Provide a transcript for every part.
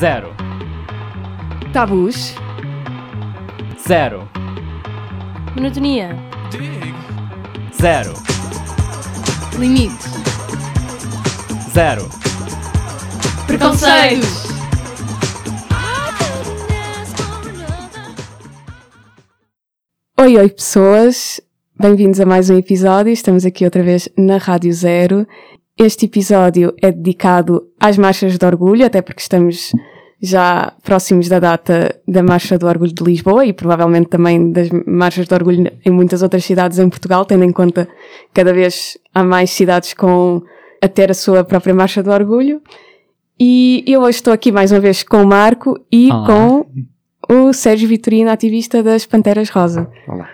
Zero. Tabus. Zero. Monotonia. Zero. Limites. Zero. Preconceitos. Oi, oi pessoas, bem-vindos a mais um episódio. Estamos aqui outra vez na Rádio Zero. Este episódio é dedicado às marchas de orgulho, até porque estamos já próximos da data da Marcha do Orgulho de Lisboa e provavelmente também das marchas de orgulho em muitas outras cidades em Portugal, tendo em conta que cada vez há mais cidades com a ter a sua própria Marcha do Orgulho. E eu hoje estou aqui mais uma vez com o Marco e Olá. com o Sérgio Vitorino, ativista das Panteras Rosa. Olá.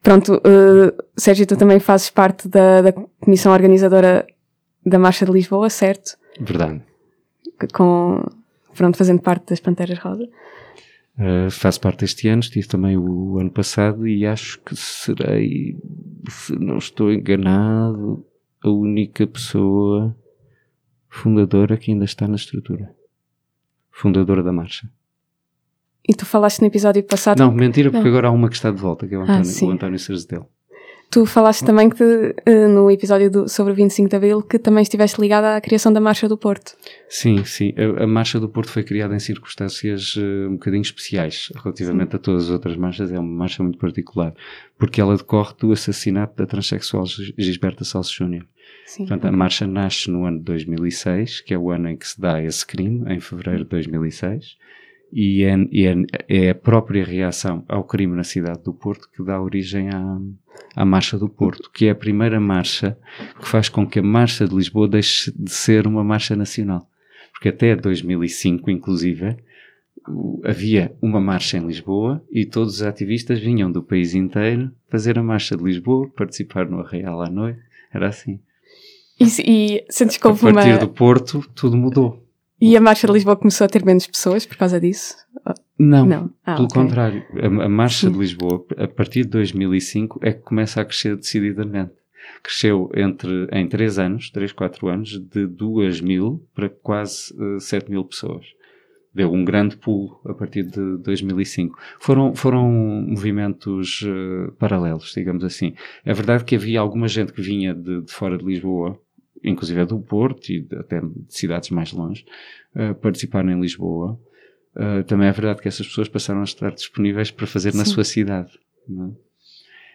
Pronto, uh, Sérgio, tu também fazes parte da, da comissão organizadora da Marcha de Lisboa, certo? Verdade. Com, pronto, fazendo parte das Panteras Rosa. Uh, faço parte deste ano, estive também o ano passado e acho que serei, se não estou enganado, a única pessoa fundadora que ainda está na estrutura. Fundadora da marcha. E tu falaste no episódio passado, Não, mentira, porque Não. agora há uma que está de volta, que é o Ah, António, o António. Tu falaste também que uh, no episódio do- sobre o 25 de Abril que também estiveste ligada à criação da Marcha do Porto. Sim, sim. A, a Marcha do Porto foi criada em circunstâncias eh, um bocadinho especiais relativamente a todas as outras marchas. É uma marcha muito particular, porque ela decorre do assassinato da transexual Gis- Gisberta Salso Júnior. Sim. Portanto, a marcha nasce no ano de 2006, que é o ano em que se dá esse crime, em fevereiro de 2006, e é, é- é a própria reação ao crime na cidade do Porto que dá origem à, à Marcha do Porto, que é a primeira marcha que faz com que a Marcha de Lisboa deixe de ser uma marcha nacional. Porque até 2005, inclusive, havia uma marcha em Lisboa e todos os ativistas vinham do país inteiro fazer a Marcha de Lisboa, participar no Arraial à noite. Era assim. E, e sentes que A partir do Porto, tudo mudou. E a Marcha de Lisboa começou a ter menos pessoas por causa disso? Não, Não. Ah, pelo ok. contrário. A, a Marcha Sim. de Lisboa, a partir de 2005, é que começa a crescer decididamente. Cresceu entre, em 3 anos, 3, 4 anos, de 2 mil para quase eh, 7 mil pessoas. Deu um grande pulo a partir de 2005. Foram, foram movimentos eh, paralelos, digamos assim. É verdade que havia alguma gente que vinha de, de fora de Lisboa, inclusive do Porto e até de cidades mais longe, eh, participar em Lisboa. Uh, também é verdade que essas pessoas passaram a estar disponíveis para fazer na Sim. sua cidade. é?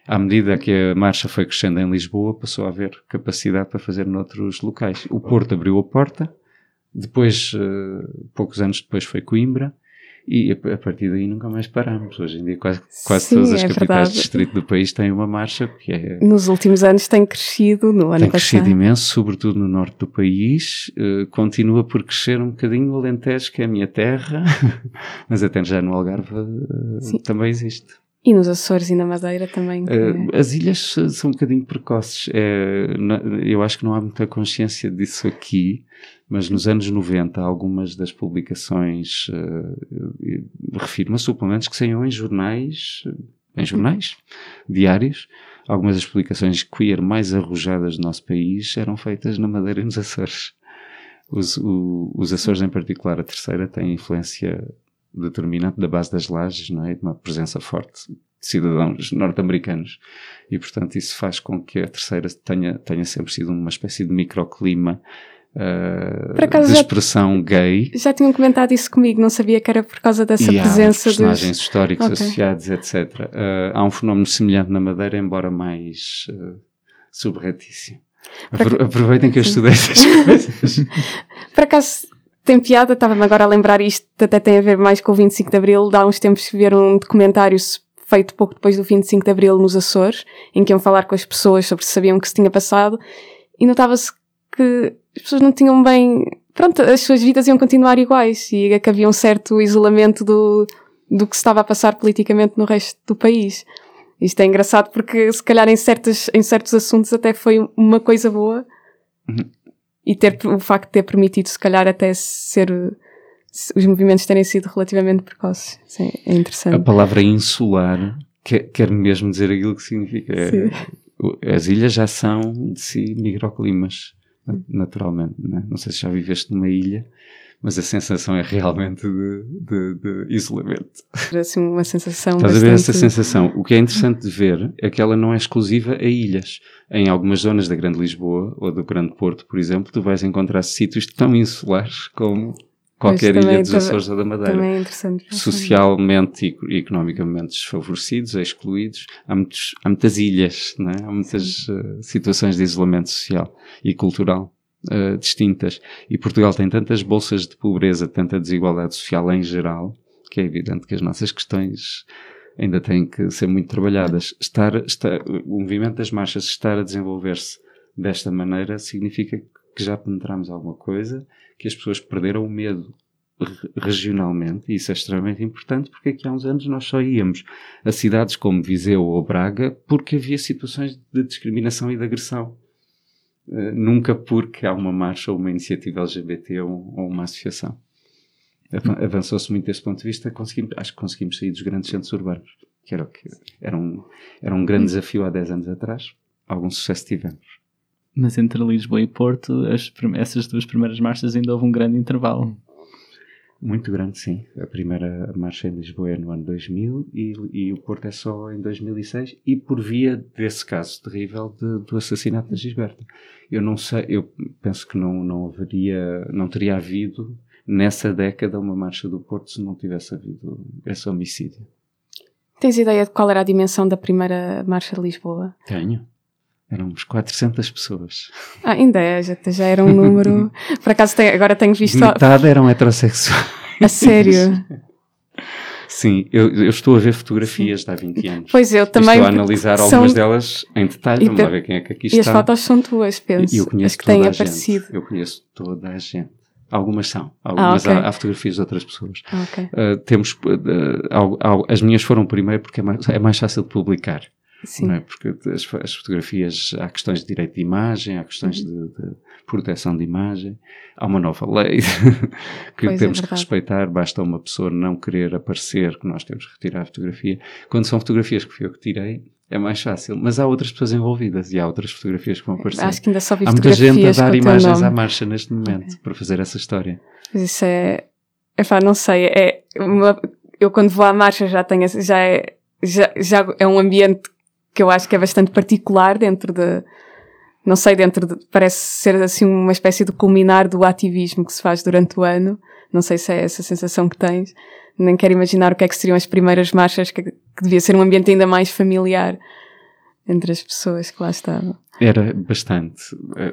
À medida que a marcha foi crescendo em Lisboa, passou a haver capacidade para fazer noutros locais. O Porto abriu a porta, depois, uh, poucos anos depois, foi Coimbra, e a, partir daí nunca mais paramos. Hoje em dia, quase, quase Sim, todas as é capitais verdade. de distrito do país têm uma marcha, que é Nos últimos anos tem crescido, no ano tem crescido passado. imenso, sobretudo no norte do país. Eh, continua por crescer um bocadinho no Alentejo, que é a minha terra, mas até já no Algarve Sim. também existe. E nos Açores e na Madeira também. Eh, as ilhas são um bocadinho precoces. É, eu acho que não há muita consciência disso aqui, mas nos anos 90, algumas das publicações, eh, eh, refiro-me a suplementos que saíam em jornais, em jornais diários. Algumas das publicações queer mais arrojadas do nosso país eram feitas na Madeira e nos Açores. Os, o- os Açores, em particular, a terceira, tem influência determinante da base das lajes, não é? De uma presença forte de cidadãos norte-americanos. E, portanto, isso faz com que a terceira tenha, tenha sempre sido uma espécie de microclima uh, de já- expressão gay. Já tinham comentado isso comigo, não sabia que era por causa dessa e há presença dos. personagens históricos Ok. associados, etc. Uh, há um fenómeno semelhante na Madeira, embora mais uh, subretício. Para Aproveitem que eu estudei essas coisas. Por acaso tem piada, estava-me agora a lembrar isto, até tem a ver mais com o 25 de Abril. Há uns tempos ver um documentário feito pouco depois do 25 de Abril nos Açores, em que iam falar com as pessoas sobre se sabiam o que se tinha passado, e notava-se que as pessoas não tinham bem. Pronto, as suas vidas iam continuar iguais e é que havia um certo isolamento do, do que se estava a passar politicamente no resto do país. Isto é engraçado porque, se calhar, em, certas, em certos assuntos até foi uma coisa boa. Uhum. E ter, o facto de ter permitido, se calhar, até ser. se- Os movimentos terem sido relativamente precoces. Sim, é A interessante. palavra insular quer, quer mesmo dizer aquilo que significa. Sim. as ilhas já são de si microclimas, naturalmente. Né? Não sei se já viveste numa ilha, mas a sensação é realmente de, de, de isolamento. Assim, uma sensação Estás a ver essa bastante- sensação? O que é interessante de ver é que ela não é exclusiva a ilhas. Em algumas zonas da Grande Lisboa ou do Grande Porto, por exemplo, tu vais encontrar sítios tão insulares como qualquer ilha dos também- Açores ou da Madeira. Também é interessante. Socialmente e economicamente desfavorecidos, excluídos, há, muitos, há muitas ilhas, não é? há muitas eh, situações de isolamento social e cultural eh, distintas. E Portugal tem tantas bolsas de pobreza, tanta desigualdade social em geral, que é evidente que as nossas questões ainda têm que ser muito trabalhadas. Estar, estar, o movimento das marchas estar a desenvolver-se desta maneira significa que já penetramos alguma coisa, que as pessoas perderam o medo re- regionalmente, e isso é extremamente importante, porque aqui há uns anos nós só íamos a cidades como Viseu ou Braga porque havia situações de discriminação e de agressão. Eh, nunca porque há uma marcha ou uma iniciativa LGBT ou, ou uma associação. Avan- Avançou-se muito desse ponto de vista, conseguimos, acho que conseguimos sair dos grandes centros urbanos, que era, que era, um, era um grande desafio há 10 anos atrás. Algum sucesso tivemos. Mas entre Lisboa e Porto, as essas duas primeiras marchas ainda houve um grande intervalo. Muito grande, sim. A primeira marcha em Lisboa é no ano 2000 e, e o Porto é só em 2006 e por via desse caso terrível de- do assassinato da Gisberta. Eu não sei, eu penso que não, não haveria, não teria havido nessa década uma marcha do Porto se não tivesse havido esse homicídio. Tens ideia de qual era a dimensão da primeira marcha de Lisboa? Tenho. Éramos 400 pessoas. Ah, ainda é, já, já era um número. Por acaso tem- agora tenho visto a, Metade eram heterossexuais. a sério. Sim, eu, eu estou a ver fotografias de há 20 anos. Pois eu E também. Estou a analisar são- algumas delas em detalhe. Vamos lá ver quem é que aqui E as está. fotos são tuas, penso. E eu conheço as que têm toda a aparecido. gente. Eu conheço toda a gente. Algumas são. Algumas ok. há, há fotografias de outras pessoas. Ah, ok. Uh, temos, uh, as minhas foram primeiro porque é mais, é mais fácil de publicar. Sim. É? Porque as, as fotografias, há questões de direito de imagem, há questões Uhum. de, de proteção de imagem. Há uma nova lei que Pois é temos que verdade. respeitar. Basta uma pessoa não querer aparecer que nós temos que retirar a fotografia. Quando são fotografias que fui eu que tirei, é mais fácil. Mas há outras pessoas envolvidas e há outras fotografias que vão aparecer. Acho que ainda só vi Há muita gente a dar imagens à marcha neste momento para fazer essa história. Mas isso é. Epá, não sei. É uma- eu quando vou à marcha já tenho. Já é, já, já é um ambiente que eu acho que é bastante particular dentro de. Não sei, dentro de. Parece ser assim uma espécie de culminar do ativismo que se faz durante o ano. Não sei se é essa sensação que tens. Nem quero imaginar o que é que seriam as primeiras marchas, que, que devia ser um ambiente ainda mais familiar entre as pessoas que lá estavam. Era bastante.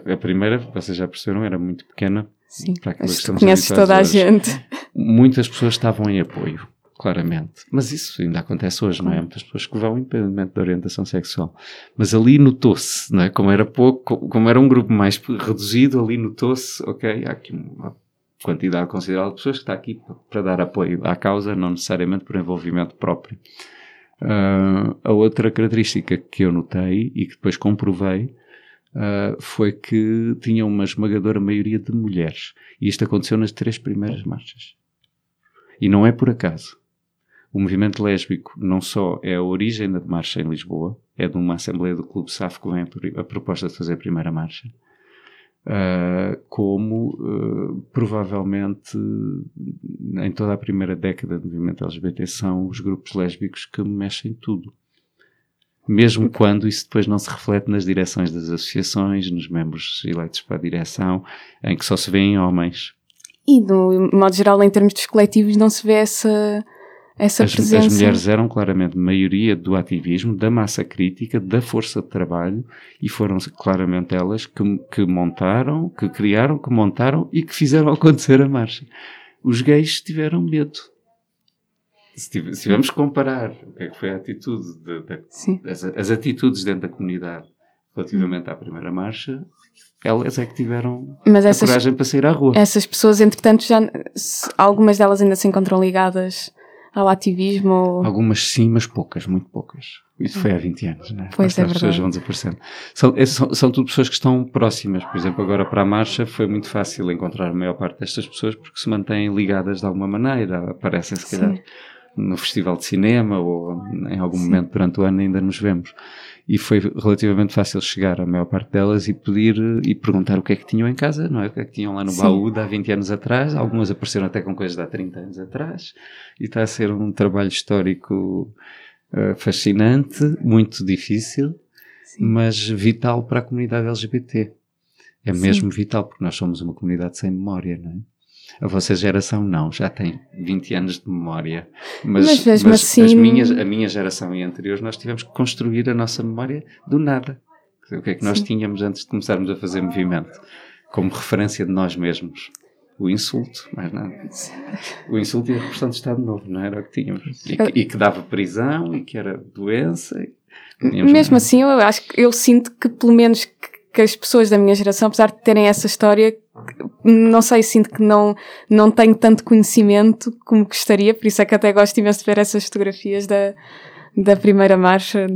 A, a primeira, vocês já perceberam, era muito pequena. Sim. Para aquilo que conheces toda a gente. Muitas pessoas estavam em apoio, claramente. Mas isso ainda acontece hoje, não é? Há muitas pessoas que vão independentemente da orientação sexual. Mas ali notou-se, não é? Como era pouco, co- como era um grupo mais reduzido, ali notou-se, ok, há aqui uma quantidade considerável de pessoas que está aqui para dar apoio à causa, não necessariamente por envolvimento próprio. Ah, a outra característica que eu notei e que depois comprovei ah, foi que tinha uma esmagadora maioria de mulheres. E isto aconteceu nas três primeiras marchas. E não é por acaso. O movimento lésbico não só é a origem da marcha em Lisboa, é de uma assembleia do Clube SAF que vem a, proposta de fazer a primeira marcha, ah, como ah, provavelmente em toda a primeira década do movimento LGBT são os grupos lésbicos que mexem tudo. Mesmo quando isso depois não se reflete nas direções das associações, nos membros eleitos para a direção, em que só se vêem homens. E, no modo geral, em termos dos coletivos, não se vê essa, essa As, presença. as mulheres eram claramente maioria do ativismo, da massa crítica, da força de trabalho e foram claramente elas que, que montaram, que criaram, que montaram e que fizeram acontecer a marcha. Os gays tiveram medo. Se, tive- se tivermos que comparar o que é que foi a atitude, de- Sim. as, as atitudes dentro da comunidade relativamente à primeira marcha, elas é que tiveram Mas a essas, coragem para sair à rua. essas pessoas, entretanto, já, algumas delas ainda se encontram ligadas ao ativismo. Algumas sim, mas poucas, muito poucas. Isso foi há 20 anos, né? Pois, As é pessoas verdade. vão desaparecendo. São, é- são, são tudo pessoas que estão próximas. Por exemplo, agora para a marcha foi muito fácil encontrar a maior parte destas pessoas porque se mantêm ligadas de alguma maneira. Aparecem, se calhar, no festival de cinema ou em algum Sim. momento durante o ano ainda nos vemos. E foi relativamente fácil chegar à maior parte delas e pedir e perguntar o que é que tinham em casa, não é? O que é que tinham lá no Sim. baú de há 20 anos atrás. Algumas apareceram até com coisas de há 30 anos atrás. E está a ser um trabalho histórico uh, fascinante, muito difícil, Sim. mas vital para a comunidade LGBT. É mesmo vital, porque nós somos uma comunidade sem memória, não é? A vossa geração não, já tem 20 anos de memória. Mas, mas mesmo mas assim... as minhas, a minha geração e anteriores, nós tivemos que construir a nossa memória do nada. O que é que nós Sim. tínhamos antes de começarmos a fazer movimento? Como referência de nós mesmos. O insulto, mais nada. O insulto e a repressão de Estado Novo, não era o que tínhamos. E que, e que dava prisão e que era doença. Mesmo assim, eu acho que eu sinto que pelo menos que, que as pessoas da minha geração, apesar de terem essa história, não sei, sinto que não, não tenho tanto conhecimento como gostaria, por isso é que até gosto imenso de ver essas fotografias da, da primeira marcha.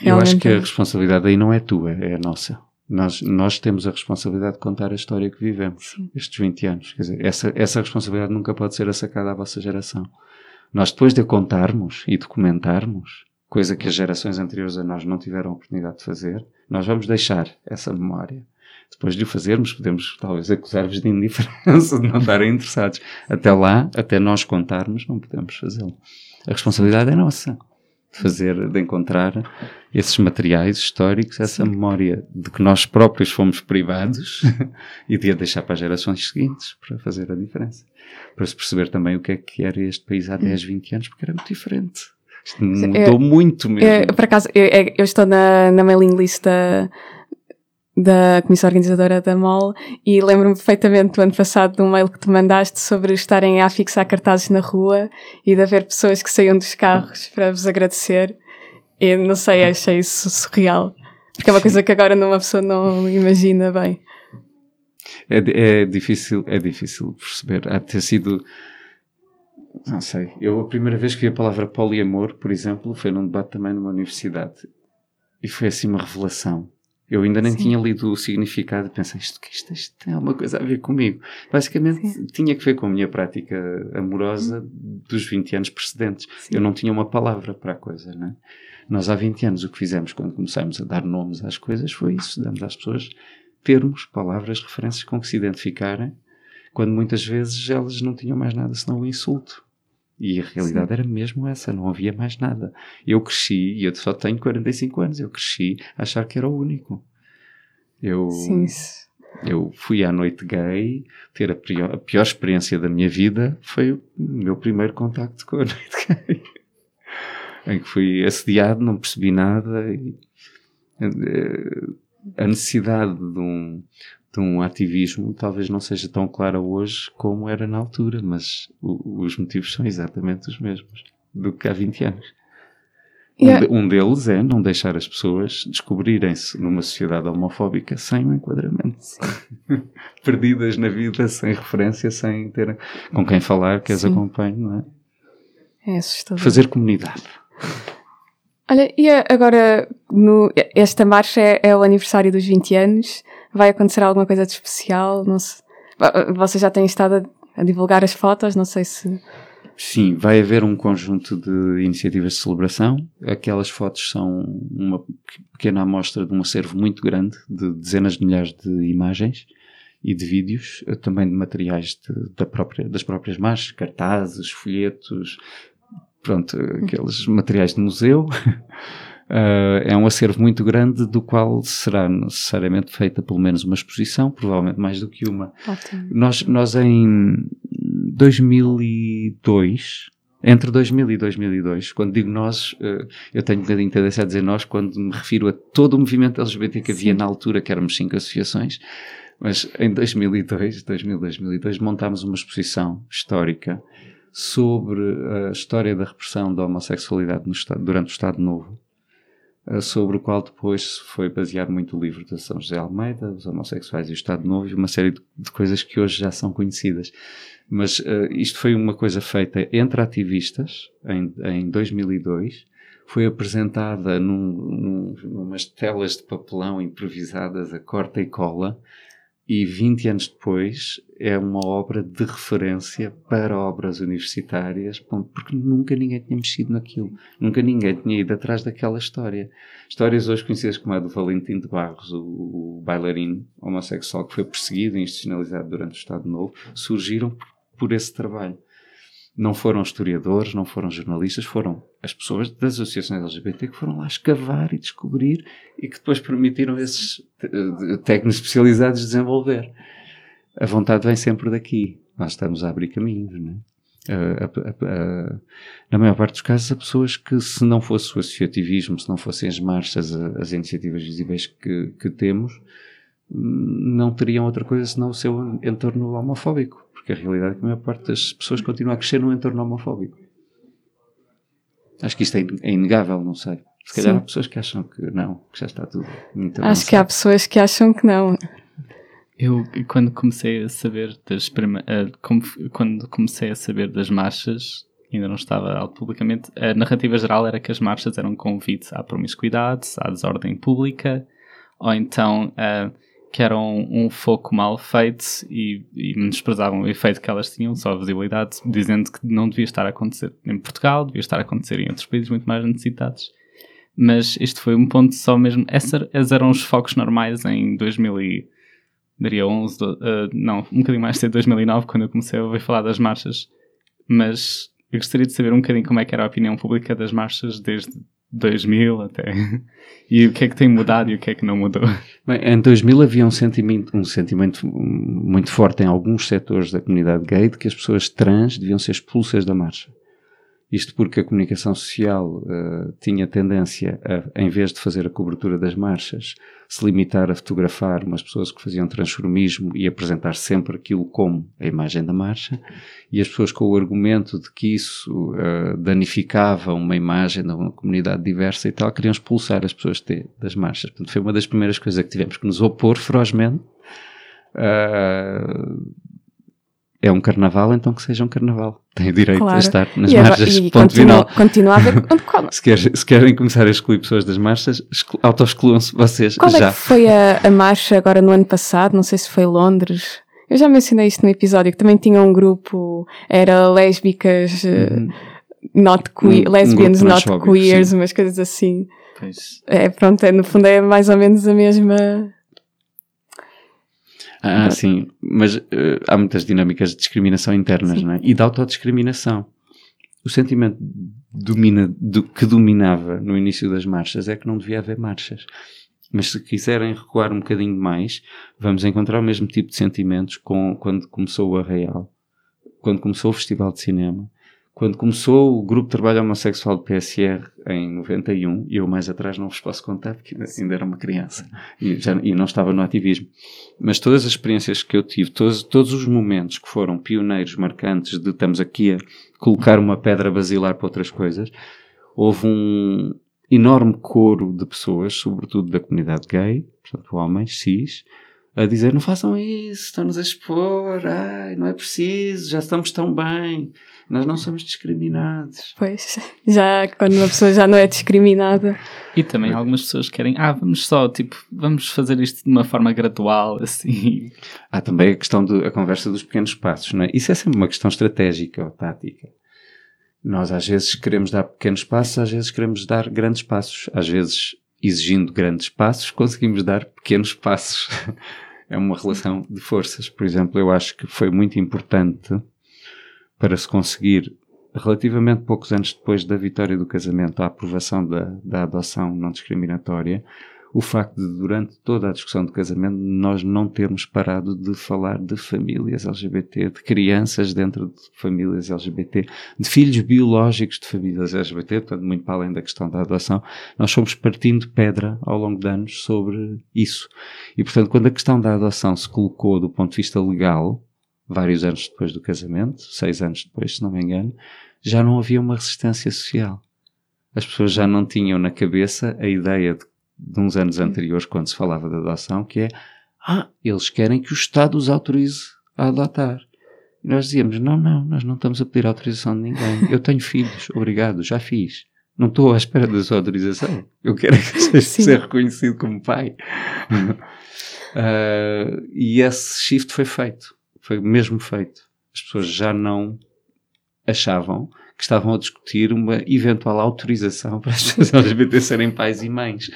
Realmente. Eu acho que a responsabilidade aí não é tua, é a nossa. Nós, nós temos a responsabilidade de contar a história que vivemos, Sim. estes 20 anos. Quer dizer, essa, essa responsabilidade nunca pode ser assacada à vossa geração. Nós, depois de a contarmos e documentarmos, coisa que as gerações anteriores a nós não tiveram a oportunidade de fazer, nós vamos deixar essa memória depois de o fazermos, podemos talvez acusar-vos de indiferença, de não estarem interessados. Até lá, até nós contarmos, não podemos fazê-lo. A responsabilidade é nossa. De fazer, de encontrar esses materiais históricos, essa Sim. memória de que nós próprios fomos privados e de a deixar para as gerações seguintes para fazer a diferença. Para se perceber também o que é que era este país há 10, 20 anos, porque era muito diferente. Isto mudou eu, muito mesmo. Eu, por acaso, eu, eu estou na, na mailing list da da comissão organizadora da MOL e lembro-me perfeitamente do ano passado de um mail que tu mandaste sobre estarem a fixar cartazes na rua e de haver pessoas que saíam dos carros para vos agradecer. E não sei, achei isso surreal. Porque é uma coisa que agora uma pessoa não imagina bem. É, é difícil, é difícil perceber. Há de ter sido, não sei, eu a primeira vez que vi a palavra poliamor, por exemplo, foi num debate também numa universidade. E foi assim uma revelação eu ainda nem Sim. tinha lido o significado e pensei, isto, isto, isto tem alguma coisa a ver comigo. Basicamente, Sim. tinha que ver com a minha prática amorosa hum. dos 20 anos precedentes. Sim. Eu não tinha uma palavra para a coisa, né? Nós há 20 anos o que fizemos quando começamos a dar nomes às coisas foi isso, damos às pessoas termos, palavras, referências com que se identificarem, quando muitas vezes elas não tinham mais nada senão o insulto. E a realidade Sim. era mesmo essa, não havia mais nada. Eu cresci, e eu só tenho 45 anos, eu cresci a achar que era o único. Eu, Sim. eu fui à noite gay, ter a pior, a pior experiência da minha vida foi o meu primeiro contacto com a noite gay. em que fui assediado, não percebi nada. E, eh, a necessidade de um, de um ativismo talvez não seja tão clara hoje como era na altura, mas o, os motivos são exatamente os mesmos do que há 20 anos. Yeah. Um, um, deles é não deixar as pessoas descobrirem-se numa sociedade homofóbica sem um enquadramento. Perdidas na vida, sem referência, sem ter com quem falar, que as acompanhe, não é? É assustador. Fazer comunidade. Olha, e agora, no, esta marcha é, é, o aniversário dos 20 anos. Vai acontecer alguma coisa de especial? Não sei. Vocês já têm estado a, a divulgar as fotos? Não sei se. Sim, vai haver um conjunto de iniciativas de celebração. Aquelas fotos são uma pequena amostra de um acervo muito grande de dezenas de milhares de imagens e de vídeos, também de materiais de, da própria, das próprias marchas, cartazes, folhetos, pronto, aqueles materiais de museu. Uh, é um acervo muito grande do qual será necessariamente feita pelo menos uma exposição, provavelmente mais do que uma. Ótimo. Nós, nós em 2002, entre 2000 e 2002, quando digo nós, uh, eu tenho um bocadinho de tendência a dizer nós quando me refiro a todo o movimento LGBT que havia Sim. na altura, que éramos cinco associações, mas em 2002, 2000, 2002, montámos uma exposição histórica sobre a história da repressão da homossexualidade Estado, durante o Estado Novo, eh, sobre o qual depois foi baseado muito o livro de São José Almeida, os homossexuais e o Estado Novo, e uma série de, de coisas que hoje já são conhecidas. Mas uh, isto foi uma coisa feita entre ativistas, em, em 2002, foi apresentada num, num, numas telas de papelão improvisadas a corta e cola, e 20 anos depois é uma obra de referência para obras universitárias, porque nunca ninguém tinha mexido naquilo. Nunca ninguém tinha ido atrás daquela história. Histórias hoje conhecidas como a do Valentim de Barros, o, o bailarino homossexual que foi perseguido e institucionalizado durante o Estado Novo, surgiram por, por esse trabalho. Não foram historiadores, não foram jornalistas, foram as pessoas das associações LGBT que foram lá escavar e descobrir e que depois permitiram esses técnicos especializados desenvolver. A vontade vem sempre daqui. Nós estamos a abrir caminhos, não é? na maior parte dos casos, há pessoas que, se não fosse o associativismo, se não fossem as marchas, as iniciativas visíveis que, que temos, não teriam outra coisa senão o seu entorno homofóbico. Porque a realidade é que a maior parte das pessoas continua a crescer num entorno homofóbico. Acho que isto é, é inegável, não sei. Se calhar Sim. há pessoas que acham que não, que já está tudo muito Acho que há pessoas que acham que não. Eu, quando comecei a saber das quando comecei a saber das marchas, ainda não estava alto publicamente, a narrativa geral era que as marchas eram um convite à promiscuidade, à desordem pública, ou então uh, que eram um foco mal feito e, e menosprezavam o efeito que elas tinham, só a visibilidade, dizendo que não devia estar a acontecer em Portugal, devia estar a acontecer em outros países muito mais necessitados. Mas este foi um ponto só mesmo. Esses eram os focos normais em 2000 e, daria 11, uh, não, um bocadinho mais cedo, 2009, quando eu comecei a ouvir falar das marchas. Mas eu gostaria de saber um bocadinho como é que era a opinião pública das marchas desde 2000 até. E o que é que tem mudado e o que é que não mudou? Bem, em 2000 havia um sentimento, um sentimento muito forte em alguns setores da comunidade gay de que as pessoas trans deviam ser expulsas da marcha. Isto porque a comunicação social uh, tinha tendência a, em vez de fazer a cobertura das marchas, se limitar a fotografar umas pessoas que faziam transformismo e apresentar sempre aquilo como a imagem da marcha, e as pessoas com o argumento de que isso uh, danificava uma imagem de uma comunidade diversa e tal, queriam expulsar as pessoas de, das marchas. Portanto, foi uma das primeiras coisas que tivemos que nos opor ferozmente. Uh, é um carnaval, então que seja um carnaval. Tem direito claro. a estar nas e marchas, agora, ponto continua, final. Continua a haver se, quer, se querem começar a excluir pessoas das marchas, auto-excluam-se vocês Qual já. É que foi a, a marcha agora no ano passado? Não sei se foi Londres. Eu já mencionei isto no episódio, que também tinha um grupo, era lésbicas, eh, uhum. not queer, um, lesbians um not queers, sim. umas coisas assim. Pois. É, pronto, é, no fundo é mais ou menos a mesma ah, sim, mas uh, há muitas dinâmicas de discriminação internas, sim. não é? E de autodiscriminação. O sentimento domina, do, que dominava no início das marchas é que não devia haver marchas. Mas se quiserem recuar um bocadinho mais, vamos encontrar o mesmo tipo de sentimentos com, quando começou o Arraial, quando começou o Festival de Cinema, quando começou o grupo de trabalho homossexual do PSR em 91, e eu mais atrás não vos posso contar porque ainda era uma criança e, já, e não estava no ativismo, mas todas as experiências que eu tive, todos, todos os momentos que foram pioneiros, marcantes de estamos aqui a colocar uma pedra basilar para outras coisas, houve um enorme coro de pessoas, sobretudo da comunidade gay, portanto homens, cis, a dizer não façam isso, estão-nos a expor, ai, não é preciso, já estamos tão bem, nós não somos discriminados. Pois, já quando uma pessoa já não é discriminada. E também algumas pessoas querem, ah, vamos só, tipo, vamos fazer isto de uma forma gradual, assim. Há também a questão da conversa dos pequenos passos, não é? Isso é sempre uma questão estratégica ou tática. Nós às vezes queremos dar pequenos passos, às vezes queremos dar grandes passos. Às vezes, exigindo grandes passos, conseguimos dar pequenos passos. é uma relação de forças. Por exemplo, eu acho que foi muito importante para se conseguir, relativamente poucos anos depois da vitória do casamento, a aprovação da, da adoção não discriminatória, o facto de, durante toda a discussão do casamento, nós não termos parado de falar de famílias LGBT, de crianças dentro de famílias LGBT, de filhos biológicos de famílias LGBT, portanto, muito para além da questão da adoção, nós fomos partindo pedra ao longo de anos sobre isso. E, portanto, quando a questão da adoção se colocou do ponto de vista legal, vários anos depois do casamento, seis anos depois, se não me engano, já não havia uma resistência social. As pessoas já não tinham na cabeça a ideia de de uns anos anteriores, quando se falava da adoção, que é ah, eles querem que o Estado os autorize a adotar. E nós dizíamos, não, não, nós não estamos a pedir autorização de ninguém. Eu tenho filhos, obrigado, já fiz. Não estou à espera da sua autorização. Eu quero é que seja ser reconhecido como pai. Uh, e esse shift foi feito, foi mesmo feito. As pessoas já não achavam que estavam a discutir uma eventual autorização para as pessoas LGBT serem pais e mães,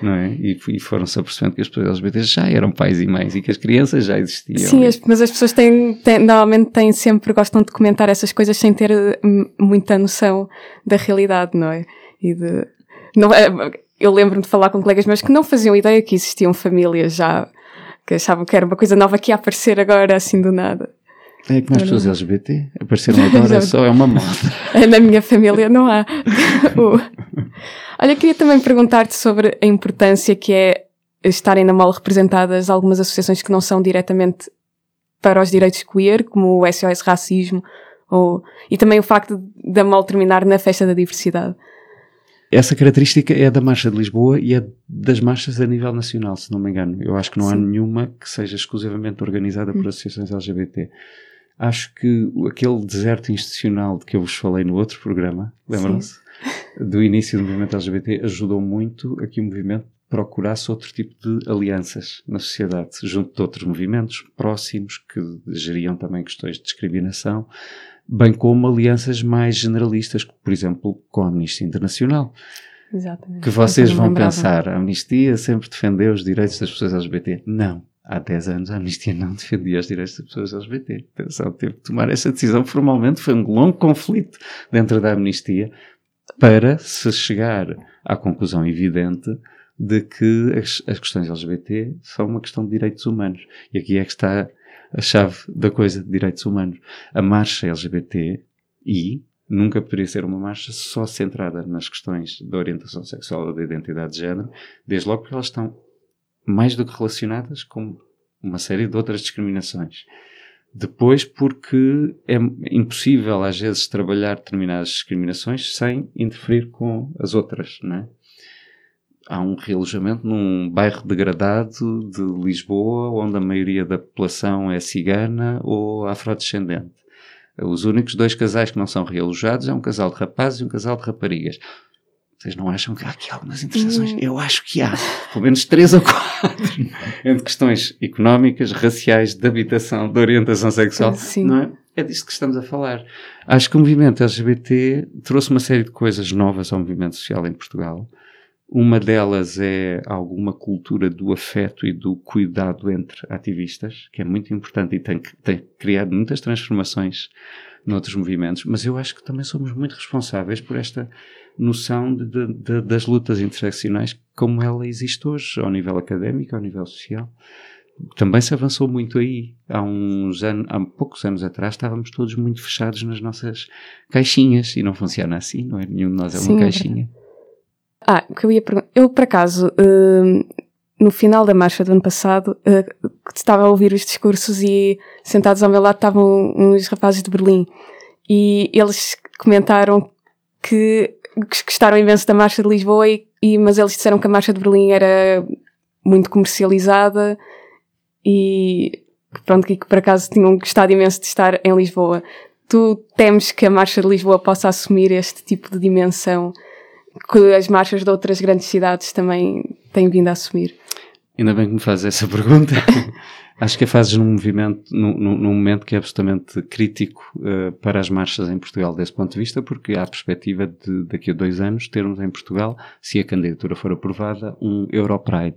não é? E, e foram-se apercebendo que as pessoas LGBT já eram pais e mães e que as crianças já existiam. Sim, as, mas as pessoas têm, têm, normalmente têm sempre, gostam de comentar essas coisas sem ter hum, muita noção da realidade, não é? E de, não, é, eu lembro-me de falar com colegas meus que não faziam ideia que existiam famílias já, que achavam que era uma coisa nova que ia aparecer agora assim do nada. É como as pessoas LGBT apareceram agora, só é uma moda. Na minha família não há. Olha, queria também perguntar-te sobre a importância que é estarem na mala representadas algumas associações que não são diretamente para os direitos queer, como o SOS Racismo, ou, e também o facto da mala terminar na Festa da Diversidade. Essa característica é da Marcha de Lisboa e é das marchas a nível nacional, se não me engano. Eu acho que não Sim. há nenhuma que seja exclusivamente organizada por hum. associações LGBT acho que aquele deserto institucional de que eu vos falei no outro programa, lembram-se? Do início do movimento LGBT, ajudou muito a que o movimento procurasse outro tipo de alianças na sociedade, junto de outros movimentos próximos que geriam também questões de discriminação, bem como alianças mais generalistas, por exemplo, com a Amnistia Internacional. Exatamente. Que vocês vão pensar, a Amnistia sempre defendeu os direitos das pessoas LGBT. Não há 10 anos a Amnistia não defendia os direitos das pessoas LGBT. Atenção, teve que tomar essa decisão formalmente. Foi um longo conflito dentro da Amnistia para se chegar à conclusão evidente de que as, as questões LGBT são uma questão de direitos humanos. E aqui é que está a chave da coisa de direitos humanos. A marcha LGBT e nunca poderia ser uma marcha só centrada nas questões da orientação sexual ou da identidade de género, desde logo porque elas estão mais do que relacionadas com uma série de outras discriminações. Depois, porque é impossível às vezes trabalhar determinadas discriminações sem interferir com as outras, é? Há um realojamento num bairro degradado de Lisboa, onde a maioria da população é cigana ou afrodescendente. Os únicos dois casais que não são realojados é um casal de rapazes e um casal de raparigas. Vocês não acham que há aqui algumas interseções? Hum. Eu acho que há. Pelo menos três ou quatro. entre questões económicas, raciais, de habitação, de orientação sexual. Sim. Não é? É disso que estamos a falar. Acho que o movimento LGBT trouxe uma série de coisas novas ao movimento social em Portugal. Uma delas é alguma cultura do afeto e do cuidado entre ativistas, que é muito importante e tem, tem criado muitas transformações noutros movimentos, mas eu acho que também somos muito responsáveis por esta noção de, de, de, das lutas interseccionais como ela existe hoje, ao nível académico, ao nível social. Também se avançou muito aí. Há uns anos, há poucos anos atrás, estávamos todos muito fechados nas nossas caixinhas e não funciona assim, não é? Nenhum de nós é Sim, uma caixinha. Ah, o que eu ia perguntar. Eu, por acaso, uh, no final da marcha do ano passado, uh, estava a ouvir os discursos e sentados ao meu lado estavam uns rapazes de Berlim e eles comentaram que gostaram imenso da Marcha de Lisboa, e, e, mas eles disseram que a Marcha de Berlim era muito comercializada e pronto, que por acaso tinham gostado imenso de estar em Lisboa. Tu temes que a Marcha de Lisboa possa assumir este tipo de dimensão que as marchas de outras grandes cidades também têm vindo a assumir? Ainda bem que me fazes essa pergunta. Acho que a fazes num movimento, num, num momento que é absolutamente crítico uh, para as marchas em Portugal desse ponto de vista, porque há a perspectiva de daqui a dois anos termos em Portugal, se a candidatura for aprovada, um Europride.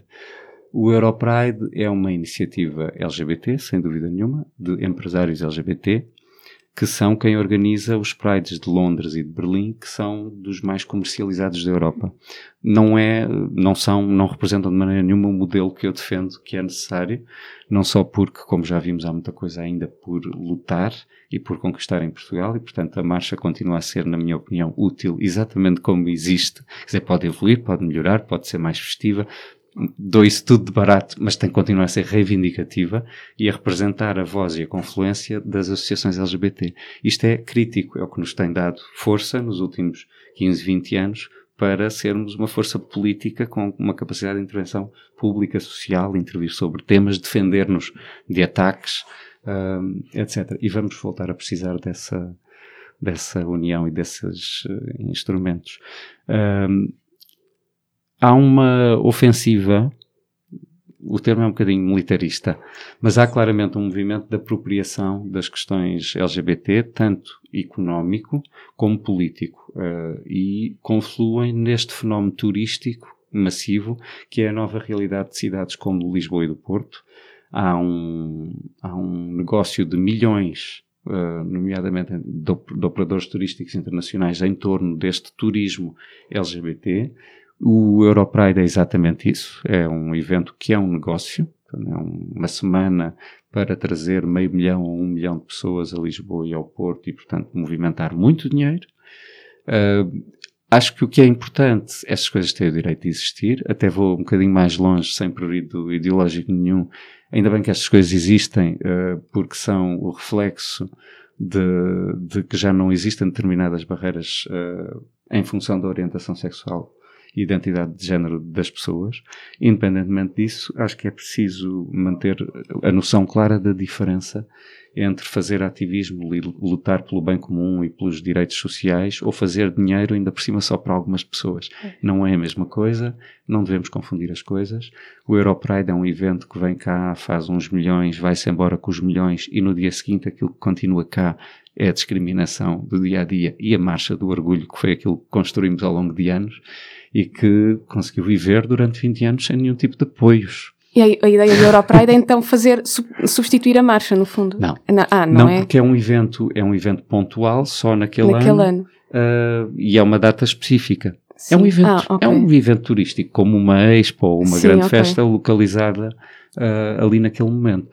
O Europride é uma iniciativa LGBT, sem dúvida nenhuma, de empresários LGBT, que são quem organiza os Prides de Londres e de Berlim, que são dos mais comercializados da Europa. Não é, não são, não representam de maneira nenhuma o modelo que eu defendo que é necessário, não só porque, como já vimos, há muita coisa ainda por lutar e por conquistar em Portugal, e portanto a marcha continua a ser, na minha opinião, útil exatamente como existe. Quer dizer, pode evoluir, pode melhorar, pode ser mais festiva, dou isso tudo de barato, mas tem que continuar a ser reivindicativa e a representar a voz e a confluência das associações LGBT. Isto é crítico, é o que nos tem dado força nos últimos 15, 20 anos para sermos uma força política com uma capacidade de intervenção pública, social, intervir sobre temas, defender-nos de ataques, um, etc. E vamos voltar a precisar dessa, dessa união e desses uh, instrumentos. Um, há uma ofensiva o termo é um bocadinho militarista, mas há claramente um movimento de apropriação das questões LGBT, tanto económico como político, uh, e confluem neste fenómeno turístico massivo que é a nova realidade de cidades como Lisboa e do Porto. Há um, há um negócio de milhões Uh, nomeadamente de, operadores turísticos internacionais em torno deste turismo LGBT. O Europride é exatamente isso. É um evento que é um negócio. É uma semana para trazer meio milhão ou um milhão de pessoas a Lisboa e ao Porto e, portanto, movimentar muito dinheiro. Uh, acho que o que é importante, estas coisas têm o direito de existir. Até vou um bocadinho mais longe, sem prurido ideológico nenhum, Ainda bem que estas coisas existem, uh, porque são o reflexo de, de, que já não existem determinadas barreiras uh, em função da orientação sexual identidade de género das pessoas. Independentemente disso, acho que é preciso manter a noção clara da diferença entre fazer ativismo e lutar pelo bem comum e pelos direitos sociais ou fazer dinheiro ainda por cima só para algumas pessoas. É. Não é a mesma coisa, não devemos confundir as coisas. O Europride é um evento que vem cá, faz uns milhões, vai-se embora com os milhões e no dia seguinte aquilo que continua cá é a discriminação do dia a dia e a marcha do orgulho, que foi aquilo que construímos ao longo de anos e que conseguiu viver durante 20 anos sem nenhum tipo de apoios. E a, a ideia do Europride é então fazer, substituir a marcha, no fundo? Não. ah, não, não é? porque é um evento, é um evento pontual, só naquele, naquele ano. ano. Uh, e é uma data específica. Sim. É um evento, ah, okay. é um evento turístico, como uma expo ou uma Sim, grande okay. festa localizada uh, ali naquele momento.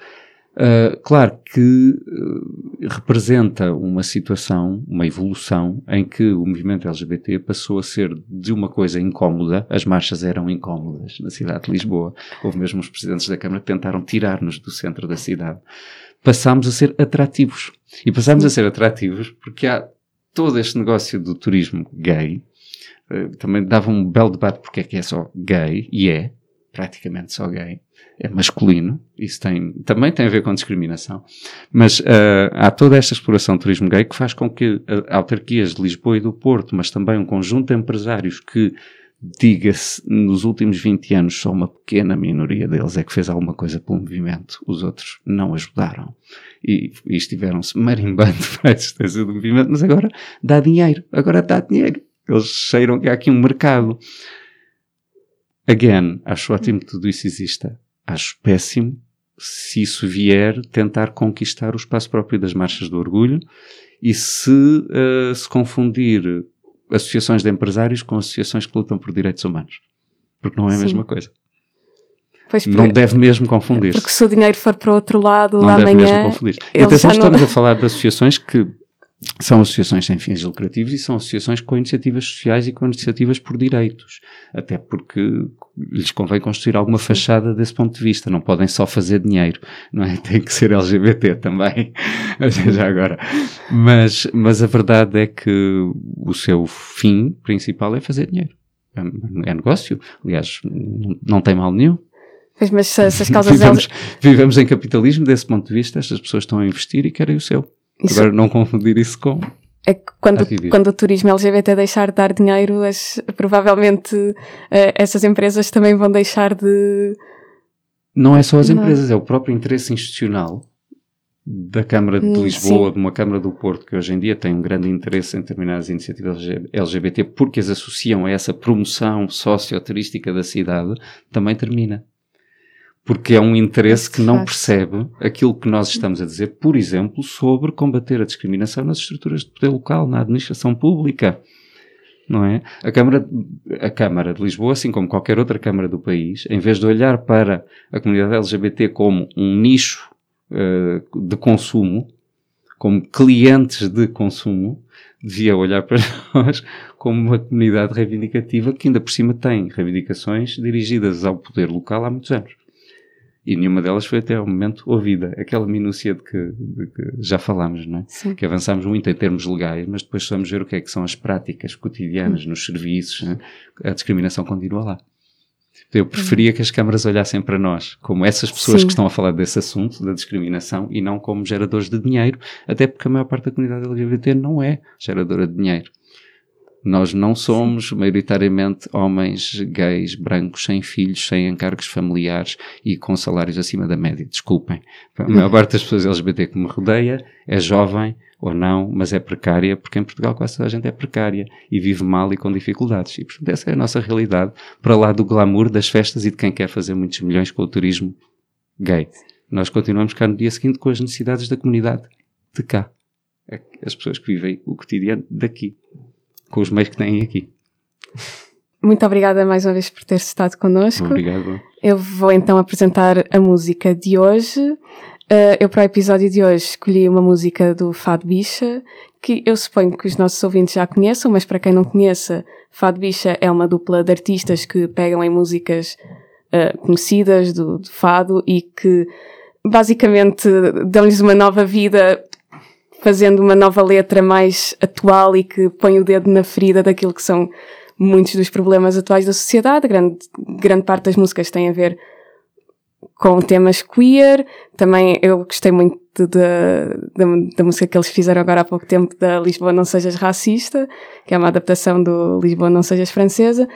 Uh, claro que uh, representa uma situação, uma evolução, em que o movimento LGBT passou a ser de uma coisa incómoda, as marchas eram incómodas na cidade de Lisboa, houve mesmo os presidentes da Câmara que tentaram tirar-nos do centro da cidade. Passámos a ser atrativos. E passámos a ser atrativos porque há todo este negócio do turismo gay, uh, também dava um belo debate porque é que é só gay, e é, praticamente só gay, é masculino, isso tem, também tem a ver com discriminação, mas uh, há toda esta exploração do turismo gay que faz com que autarquias de Lisboa e do Porto, mas também um conjunto de empresários que, diga-se, nos últimos 20 anos só uma pequena minoria deles é que fez alguma coisa pelo movimento, os outros não ajudaram e, e estiveram-se marimbando para a existência do movimento, mas agora dá dinheiro, agora dá dinheiro. Eles cheiram que há aqui um mercado. Again, acho ótimo que tudo isso exista acho péssimo se isso vier tentar conquistar o espaço próprio das marchas do orgulho e se uh, se confundir associações de empresários com associações que lutam por direitos humanos. Porque não é a Sim. mesma coisa. Pois, não deve mesmo confundir. Porque se o dinheiro for para o outro lado, não amanhã. Deve mesmo confundir. E atenção, estamos a falar de associações que são associações sem fins lucrativos e são associações com iniciativas sociais e com iniciativas por direitos. Até porque lhes convém construir alguma fachada desse ponto de vista. Não podem só fazer dinheiro, não é? Tem que ser LGBT também, já agora. Mas, mas a verdade é que o seu fim principal é fazer dinheiro. É, é negócio. Aliás, não tem mal nenhum. Mas se, se as causas... vivemos, vivemos em capitalismo, desse ponto de vista, estas pessoas estão a investir e querem o seu. Isso... Agora, não confundir isso com. É que quando, quando o turismo LGBT deixar de dar dinheiro, as, provavelmente uh, essas empresas também vão deixar de. Não é só as não. empresas, é o próprio interesse institucional da Câmara de hum, Lisboa, Sim. de uma Câmara do Porto, que hoje em dia tem um grande interesse em determinadas iniciativas LGBT, porque as associam a essa promoção socioturística da cidade, também termina porque é um interesse que não percebe aquilo que nós estamos a dizer, por exemplo, sobre combater a discriminação nas estruturas de poder local, na administração pública. Não é? A Câmara, a Câmara de Lisboa, assim como qualquer outra Câmara do país, em vez de olhar para a comunidade LGBT como um nicho uh, de consumo, como clientes de consumo, devia olhar para nós como uma comunidade reivindicativa que ainda por cima tem reivindicações dirigidas ao poder local há muitos anos e nenhuma delas foi até ao momento ouvida. Aquela minúcia de que, de que já falámos, não é? Sim. Que avançámos muito em termos legais, mas depois vamos ver o que é que são as práticas cotidianas hum. nos serviços. É? A discriminação continua lá. Eu preferia que as câmaras olhassem para nós como essas pessoas Sim. que estão a falar desse assunto, da discriminação, e não como geradores de dinheiro, até porque a maior parte da comunidade LGBT não é geradora de dinheiro. Nós não somos maioritariamente homens gays, brancos, sem filhos, sem encargos familiares e com salários acima da média. Desculpem. A maior parte das pessoas LGBT que me rodeia é jovem ou não, mas é precária, porque em Portugal quase toda a gente é precária e vive mal e com dificuldades. E portanto essa é a nossa realidade, para lá do glamour das festas e de quem quer fazer muitos milhões com o turismo gay. Nós continuamos cá no dia seguinte com as necessidades da comunidade de cá. É as pessoas que vivem o cotidiano daqui com os meios que têm aqui. Muito obrigada mais uma vez por ter estado connosco. Obrigado. Eu vou então apresentar a música de hoje. Uh, eu para o episódio de hoje escolhi uma música do Fado Bicha, que eu suponho que os nossos ouvintes já conheçam, mas para quem não conheça, Fado Bicha é uma dupla de artistas que pegam em músicas uh, conhecidas do, do Fado e que basicamente dão-lhes uma nova vida fazendo uma nova letra mais atual e que põe o dedo na ferida daquilo que são muitos dos problemas atuais da sociedade. Grande, grande parte das músicas tem a ver com temas queer. Também eu gostei muito da, da, música que eles fizeram agora há pouco tempo, da Lisboa Não Sejas Racista, que é uma adaptação do Lisboa Não Sejas Francesa.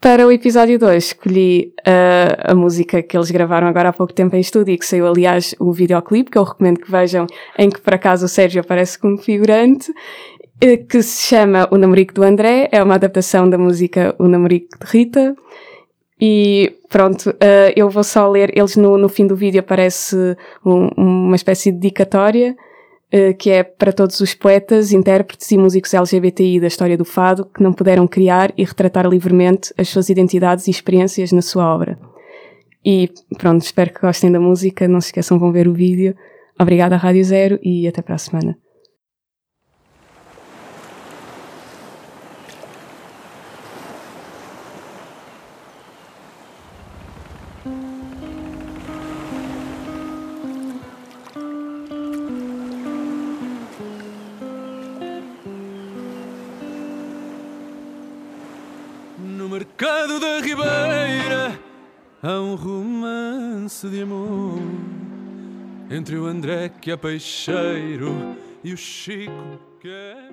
Para o episódio 2 escolhi uh, a música que eles gravaram agora há pouco tempo em estúdio e que saiu aliás o videoclipe, que eu recomendo que vejam, em que por acaso o Sérgio aparece como figurante, uh, que se chama O Namorico do André, é uma adaptação da música O Namorico de Rita. E pronto, uh, eu vou só ler, eles no, no fim do vídeo aparece um, uma espécie de dedicatória que é para todos os poetas, intérpretes e músicos LGBTI da história do fado que não puderam criar e retratar livremente as suas identidades e experiências na sua obra. E pronto, espero que gostem da música, não se esqueçam, vão ver o vídeo. Obrigada, Rádio Zero, e até para a semana. Há um romance de amor entre o André que é peixeiro e o Chico que é